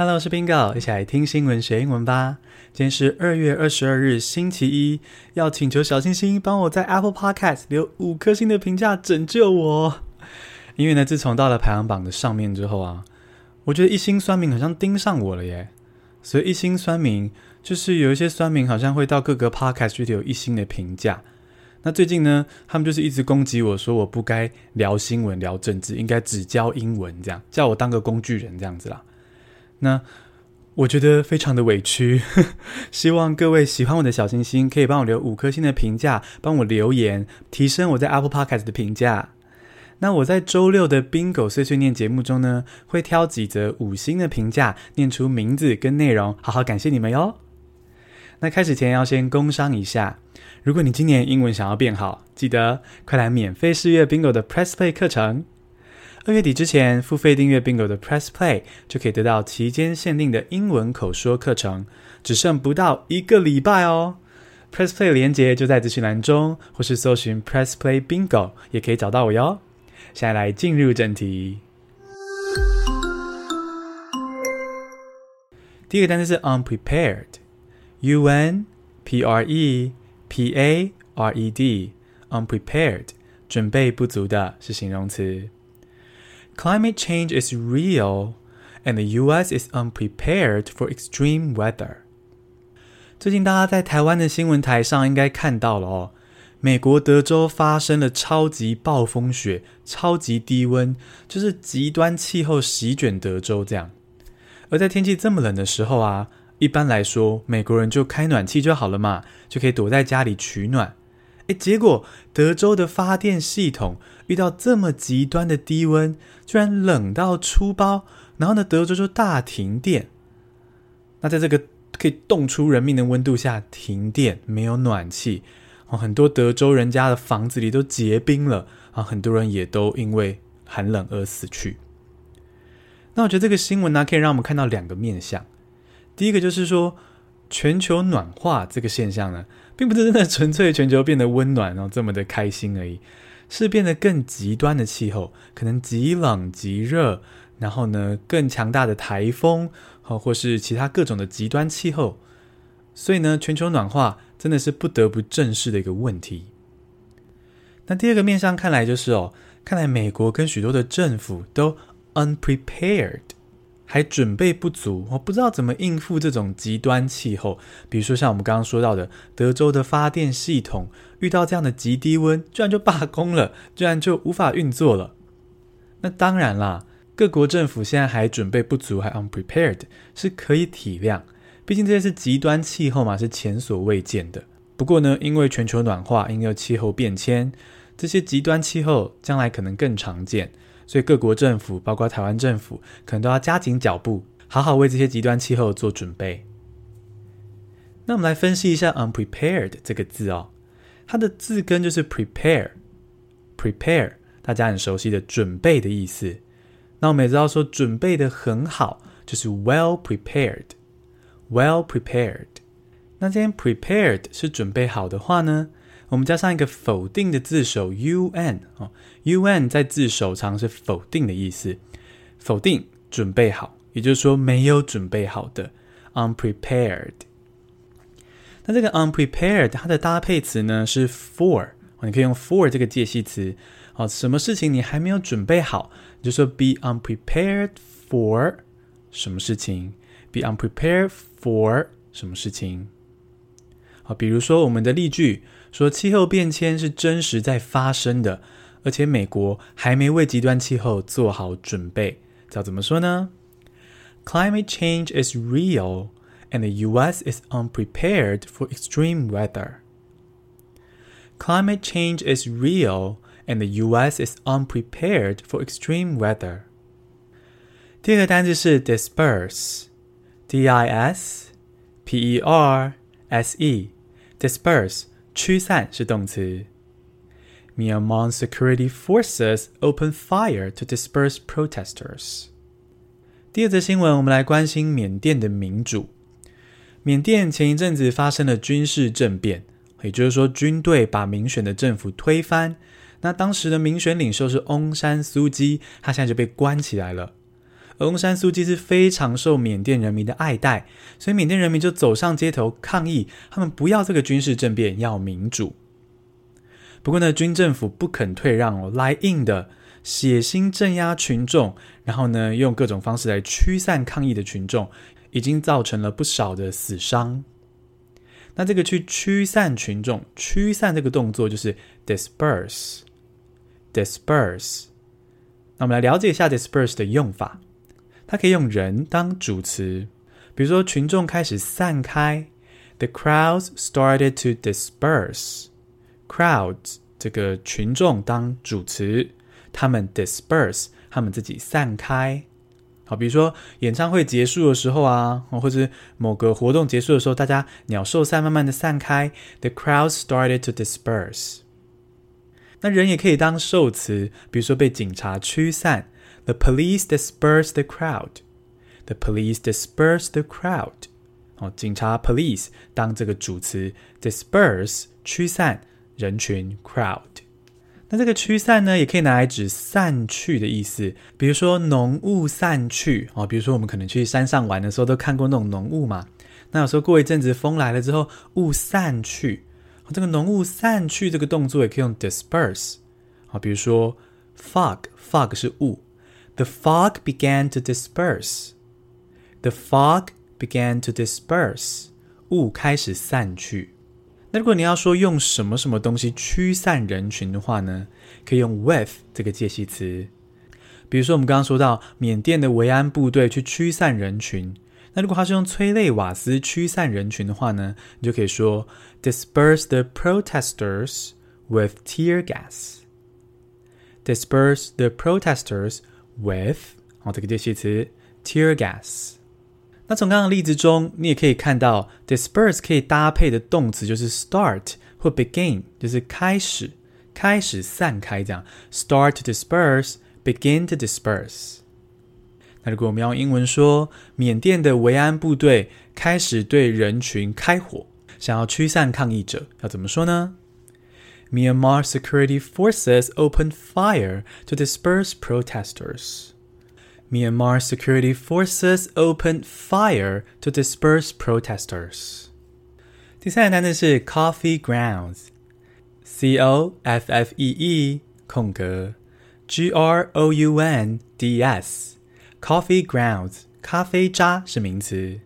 Hello，我是冰糕一起来听新闻学英文吧。今天是二月二十二日，星期一。要请求小星星帮我在 Apple Podcast 留五颗星的评价，拯救我。因为呢，自从到了排行榜的上面之后啊，我觉得一星酸民好像盯上我了耶。所以一星酸民就是有一些酸民好像会到各个 Podcast 去留一星的评价。那最近呢，他们就是一直攻击我说我不该聊新闻、聊政治，应该只教英文，这样叫我当个工具人这样子啦。那我觉得非常的委屈，希望各位喜欢我的小星星可以帮我留五颗星的评价，帮我留言，提升我在 Apple Podcast 的评价。那我在周六的 Bingo 碎碎念节目中呢，会挑几则五星的评价，念出名字跟内容，好好感谢你们哟。那开始前要先工商一下，如果你今年英文想要变好，记得快来免费试阅 Bingo 的 Press Play 课程。二月底之前，付费订阅 Bingo 的 Press Play 就可以得到期间限定的英文口说课程，只剩不到一个礼拜哦。Press Play 连接就在资讯栏中，或是搜寻 Press Play Bingo 也可以找到我哟。现在来进入正题，第一个单词是 unprepared，U N P R E P A R E D，unprepared，准备不足的是形容词。Climate change is real, and the U.S. is unprepared for extreme weather. 最近大家在台湾的新闻台上应该看到了哦，美国德州发生了超级暴风雪、超级低温，就是极端气候席卷德州这样。而在天气这么冷的时候啊，一般来说美国人就开暖气就好了嘛，就可以躲在家里取暖。诶，结果德州的发电系统遇到这么极端的低温，居然冷到出包，然后呢，德州就大停电。那在这个可以冻出人命的温度下停电，没有暖气，哦，很多德州人家的房子里都结冰了啊，很多人也都因为寒冷而死去。那我觉得这个新闻呢，可以让我们看到两个面向。第一个就是说，全球暖化这个现象呢，并不是真的纯粹全球变得温暖，然后这么的开心而已，是变得更极端的气候，可能极冷极热，然后呢，更强大的台风，或是其他各种的极端气候。所以呢，全球暖化真的是不得不正视的一个问题。那第二个面向看来就是哦，看来美国跟许多的政府都 unprepared。还准备不足，我不知道怎么应付这种极端气候。比如说像我们刚刚说到的，德州的发电系统遇到这样的极低温，居然就罢工了，居然就无法运作了。那当然啦，各国政府现在还准备不足，还 unprepared，是可以体谅。毕竟这些是极端气候嘛，是前所未见的。不过呢，因为全球暖化，因为气候变迁，这些极端气候将来可能更常见。所以各国政府，包括台湾政府，可能都要加紧脚步，好好为这些极端气候做准备。那我们来分析一下 “unprepared” 这个字哦，它的字根就是 “prepare”，“prepare” 大家很熟悉的准备的意思。那我们也知道说准备的很好，就是 “well prepared”，“well prepared”。那今天 “prepared” 是准备好的话呢？我们加上一个否定的字首 un 哦，un 在字首常是否定的意思，否定准备好，也就是说没有准备好的 unprepared。那这个 unprepared 它的搭配词呢是 for，你可以用 for 这个介系词，好，什么事情你还没有准备好，你就说 be unprepared for 什么事情，be unprepared for 什么事情。好，比如说我们的例句。说气候变迁是真实在发生的，而且美国还没为极端气候做好准备。要怎么说呢？Climate change is real, and the U.S. is unprepared for extreme weather. Climate change is real, and the U.S. is unprepared for extreme weather. 第二个单词是 disperse，D-I-S-P-E-R-S-E，disperse。 驱散是动词。Myanmar security forces open fire to disperse protesters。第二则新闻，我们来关心缅甸的民主。缅甸前一阵子发生了军事政变，也就是说，军队把民选的政府推翻。那当时的民选领袖是翁山苏姬，他现在就被关起来了。而翁山苏姬是非常受缅甸人民的爱戴，所以缅甸人民就走上街头抗议，他们不要这个军事政变，要民主。不过呢，军政府不肯退让哦，来硬的，血腥镇压群众，然后呢，用各种方式来驱散抗议的群众，已经造成了不少的死伤。那这个去驱散群众，驱散这个动作就是 disperse，disperse。那我们来了解一下 disperse 的用法，它可以用人当主词，比如说群众开始散开，the crowds started to disperse。crowds 这个群众当主词，他们 disperse，他们自己散开。好，比如说演唱会结束的时候啊，或者是某个活动结束的时候，大家鸟兽散，慢慢的散开。The crowds started to disperse。那人也可以当受词，比如说被警察驱散。The police disperse the crowd。The police disperse the crowd。哦，警察 police 当这个主词，disperse 驱散人群 crowd。那这个驱散呢，也可以拿来指散去的意思。比如说浓雾散去哦，比如说我们可能去山上玩的时候，都看过那种浓雾嘛。那有时候过一阵子风来了之后，雾散去，这个浓雾散去这个动作也可以用 disperse 啊。比如说 fog，fog 是雾，the fog began to disperse。the fog began to disperse，雾开始散去。那如果你要说用什么什么东西驱散人群的话呢，可以用 with 这个介系词。比如说我们刚刚说到缅甸的维安部队去驱散人群，那如果它是用催泪瓦斯驱散人群的话呢，你就可以说 disperse the protesters with tear gas。disperse the protesters with 好，这个介系词 tear gas。那从刚刚的例子中，你也可以看到，disperse 可以搭配的动词就是 start 或 begin，就是开始、开始散开这样。start to disperse，begin to disperse。那如果我们用英文说，缅甸的维安部队开始对人群开火，想要驱散抗议者，要怎么说呢 ？Myanmar security forces opened fire to disperse protesters. Myanmar security forces opened fire to disperse protesters。第三个单词是 coffee grounds，c o f f e e 空格 g r o u n d s，coffee grounds 咖啡渣是名词。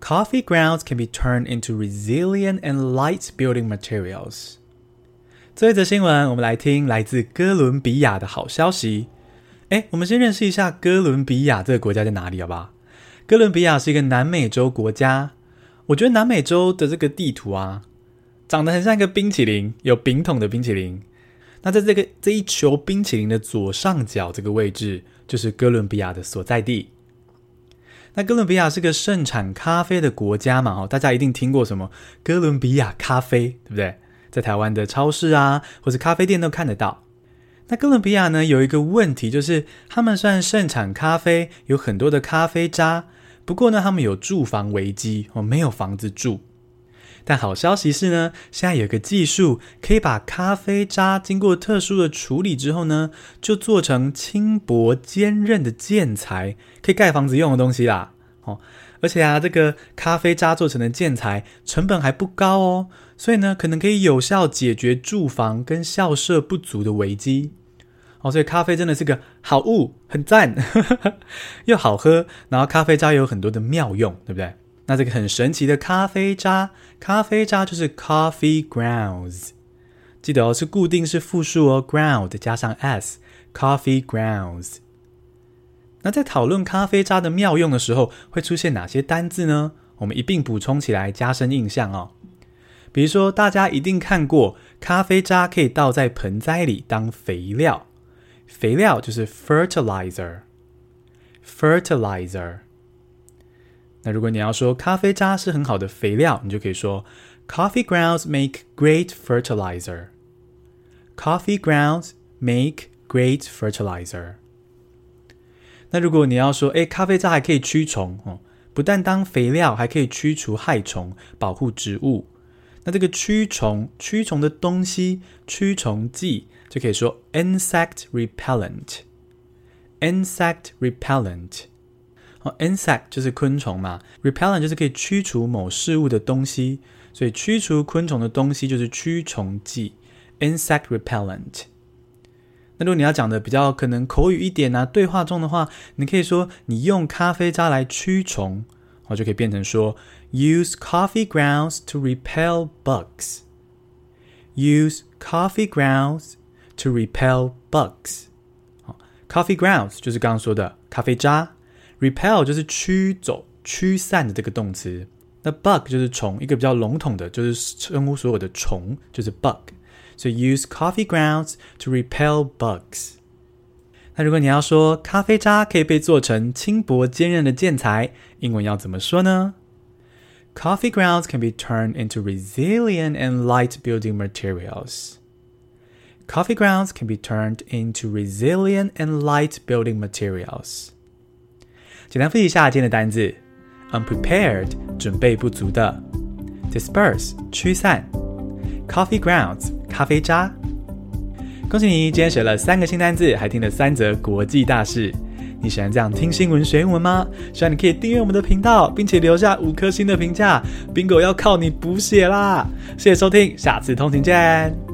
Coffee grounds can be turned into resilient and light building materials。 这一则新闻，我们来听来自哥伦比亚的好消息。哎，我们先认识一下哥伦比亚这个国家在哪里，好不好？哥伦比亚是一个南美洲国家。我觉得南美洲的这个地图啊，长得很像一个冰淇淋，有饼筒的冰淇淋。那在这个这一球冰淇淋的左上角这个位置，就是哥伦比亚的所在地。那哥伦比亚是个盛产咖啡的国家嘛？哦，大家一定听过什么哥伦比亚咖啡，对不对？在台湾的超市啊，或者咖啡店都看得到。那哥伦比亚呢，有一个问题，就是他们虽然盛产咖啡，有很多的咖啡渣，不过呢，他们有住房危机哦，没有房子住。但好消息是呢，现在有个技术可以把咖啡渣经过特殊的处理之后呢，就做成轻薄坚韧的建材，可以盖房子用的东西啦。哦，而且啊，这个咖啡渣做成的建材成本还不高哦。所以呢，可能可以有效解决住房跟校舍不足的危机。哦，所以咖啡真的是个好物，很赞，又好喝。然后咖啡渣有很多的妙用，对不对？那这个很神奇的咖啡渣，咖啡渣就是 coffee grounds。记得哦，是固定式复数哦，ground 加上 s，coffee grounds。那在讨论咖啡渣的妙用的时候，会出现哪些单字呢？我们一并补充起来，加深印象哦。比如说，大家一定看过咖啡渣可以倒在盆栽里当肥料，肥料就是 fertilizer，fertilizer。那如果你要说咖啡渣是很好的肥料，你就可以说 Coffee grounds make great fertilizer。Coffee grounds make great fertilizer。那如果你要说，诶，咖啡渣还可以驱虫哦，不但当肥料，还可以驱除害虫，保护植物。那这个驱虫，驱虫的东西，驱虫剂就可以说 insect repellent。insect repellent。哦，insect 就是昆虫嘛，repellent 就是可以驱除某事物的东西，所以驱除昆虫的东西就是驱虫剂，insect repellent。那如果你要讲的比较可能口语一点啊，对话中的话，你可以说你用咖啡渣来驱虫，我就可以变成说 use coffee grounds to repel bugs。use coffee grounds to repel bugs。好，coffee grounds 就是刚刚说的咖啡渣，repel 就是驱走、驱散的这个动词。那 bug 就是虫，一个比较笼统的，就是称呼所有的虫，就是 bug。所以 use coffee grounds to repel bugs。 那如果你要说咖啡渣可以被做成轻薄坚韧的建材，英文要怎么说呢？Coffee grounds can be turned into resilient and light building materials. Coffee grounds can be turned into resilient and light building materials. 简单复习一下今天的单字：unprepared 准备不足的，disperse 驱散，coffee grounds 咖啡渣。 恭喜你，今天学了三个新单字，还听了三则国际大事。你喜欢这样听新闻学英文吗？希望你可以订阅我们的频道，并且留下五颗星的评价。Bingo 要靠你补血啦！谢谢收听，下次通勤见。